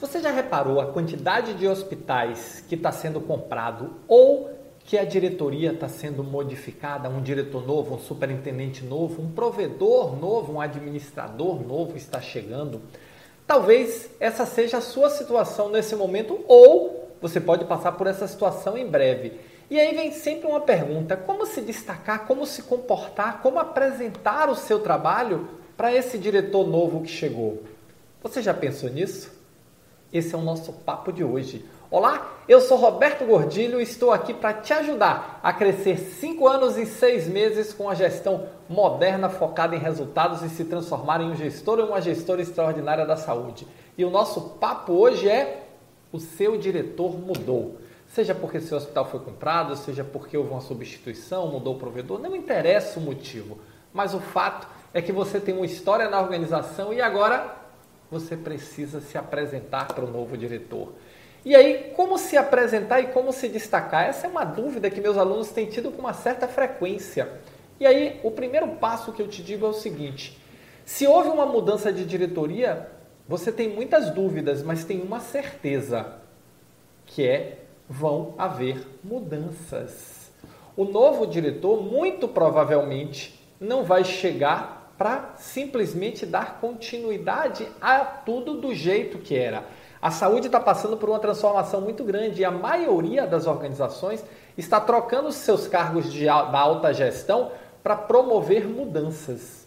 Você já reparou a quantidade de hospitais que está sendo comprado ou que a diretoria está sendo modificada, um diretor novo, um superintendente novo, um provedor novo, um administrador novo está chegando? Talvez essa seja a sua situação nesse momento ou você pode passar por essa situação em breve. E aí vem sempre uma pergunta: como se destacar, como se comportar, como apresentar o seu trabalho para esse diretor novo que chegou? Você já pensou nisso? Esse é o nosso papo de hoje. Olá, eu sou Roberto Gordilho e estou aqui para te ajudar a crescer 5 anos e 6 meses com a gestão moderna focada em resultados e se transformar em um gestor ou uma gestora extraordinária da saúde. E o nosso papo hoje é o seu diretor mudou. Seja porque seu hospital foi comprado, seja porque houve uma substituição, mudou o provedor, não interessa o motivo. Mas o fato é que você tem uma história na organização e agora você precisa se apresentar para o novo diretor. E aí, como se apresentar e como se destacar? Essa é uma dúvida que meus alunos têm tido com uma certa frequência. E aí, o primeiro passo que eu te digo é o seguinte: se houve uma mudança de diretoria, você tem muitas dúvidas, mas tem uma certeza, que é vão haver mudanças. O novo diretor, muito provavelmente, não vai chegar para simplesmente dar continuidade a tudo do jeito que era. A saúde está passando por uma transformação muito grande e a maioria das organizações está trocando seus cargos de, da alta gestão para promover mudanças.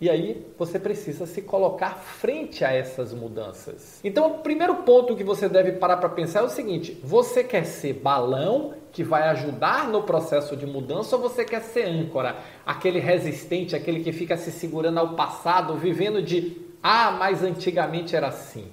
E aí você precisa se colocar frente a essas mudanças. Então, o primeiro ponto que você deve parar para pensar é o seguinte: você quer ser balão que vai ajudar no processo de mudança ou você quer ser âncora, aquele resistente, aquele que fica se segurando ao passado, vivendo de ah, mas antigamente era assim?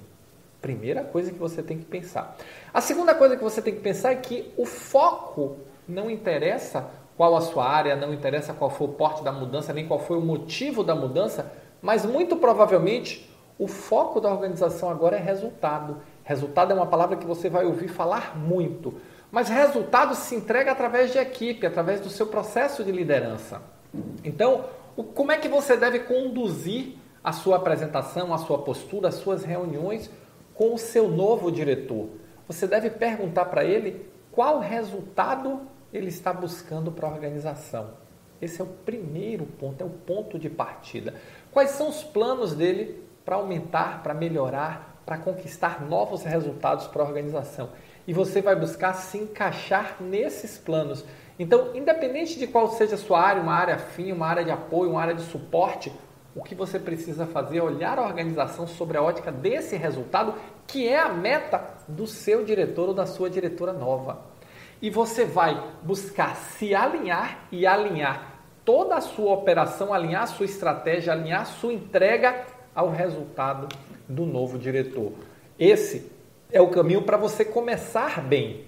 Primeira coisa que você tem que pensar. A segunda coisa que você tem que pensar é que o foco não interessa qual a sua área, não interessa qual foi o porte da mudança, nem qual foi o motivo da mudança, mas muito provavelmente o foco da organização agora é resultado. Resultado é uma palavra que você vai ouvir falar muito, mas resultado se entrega através de equipe, através do seu processo de liderança. Então, como é que você deve conduzir a sua apresentação, a sua postura, as suas reuniões com o seu novo diretor? Você deve perguntar para ele qual resultado ele está buscando para a organização. Esse é o primeiro ponto, é o ponto de partida. Quais são os planos dele para aumentar, para melhorar, para conquistar novos resultados para a organização? E você vai buscar se encaixar nesses planos. Então, independente de qual seja a sua área, uma área fim, uma área de apoio, uma área de suporte, o que você precisa fazer é olhar a organização sobre a ótica desse resultado, que é a meta do seu diretor ou da sua diretora nova e você vai buscar se alinhar e alinhar toda a sua operação, alinhar a sua estratégia, alinhar a sua entrega ao resultado do novo diretor. Esse é o caminho para você começar bem.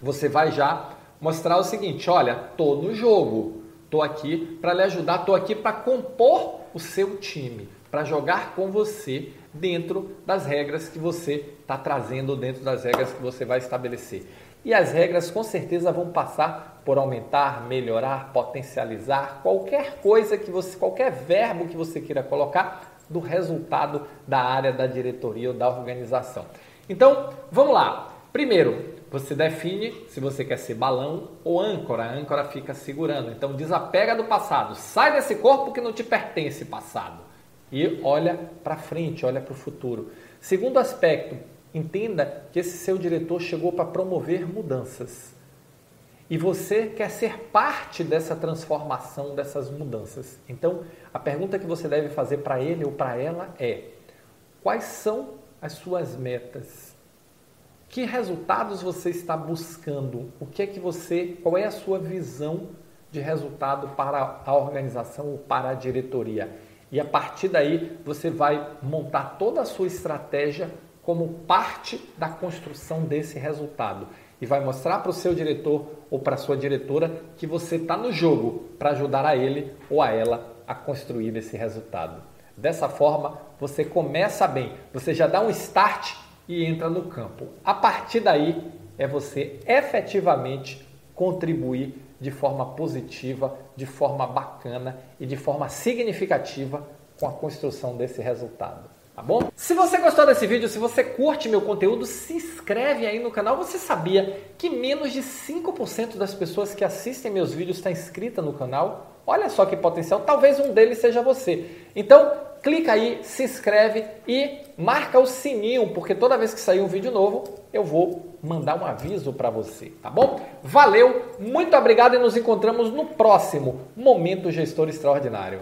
Você vai já mostrar o seguinte: olha, tô no jogo, tô aqui para lhe ajudar, tô aqui para compor o seu time, para jogar com você dentro das regras que você está trazendo, dentro das regras que você vai estabelecer. E as regras com certeza vão passar por aumentar, melhorar, potencializar qualquer coisa que você, qualquer verbo que você queira colocar do resultado da área da diretoria ou da organização. Então, vamos lá. Primeiro, você define se você quer ser balão ou âncora. A âncora fica segurando. Então, desapega do passado. Sai desse corpo que não te pertence, passado. E olha para frente, olha para o futuro. Segundo aspecto, Entenda que esse seu diretor chegou para promover mudanças. E você quer ser parte dessa transformação, dessas mudanças. Então, a pergunta que você deve fazer para ele ou para ela é: quais são as suas metas? Que resultados você está buscando? O que é que você, qual é a sua visão de resultado para a organização ou para a diretoria? E a partir daí, você vai montar toda a sua estratégia como parte da construção desse resultado e vai mostrar para o seu diretor ou para a sua diretora que você está no jogo para ajudar a ele ou a ela a construir esse resultado. Dessa forma, você começa bem, você já dá um start e entra no campo. A partir daí, é você efetivamente contribuir de forma positiva, de forma bacana e de forma significativa com a construção desse resultado. Tá bom? Se você gostou desse vídeo, se você curte meu conteúdo, se inscreve aí no canal. Você sabia que menos de 5% das pessoas que assistem meus vídeos está inscrita no canal? Olha só que potencial, talvez um deles seja você. Então, clica aí, se inscreve e marca o sininho, porque toda vez que sair um vídeo novo, eu vou mandar um aviso para você, tá bom? Valeu, muito obrigado e nos encontramos no próximo Momento Gestor Extraordinário.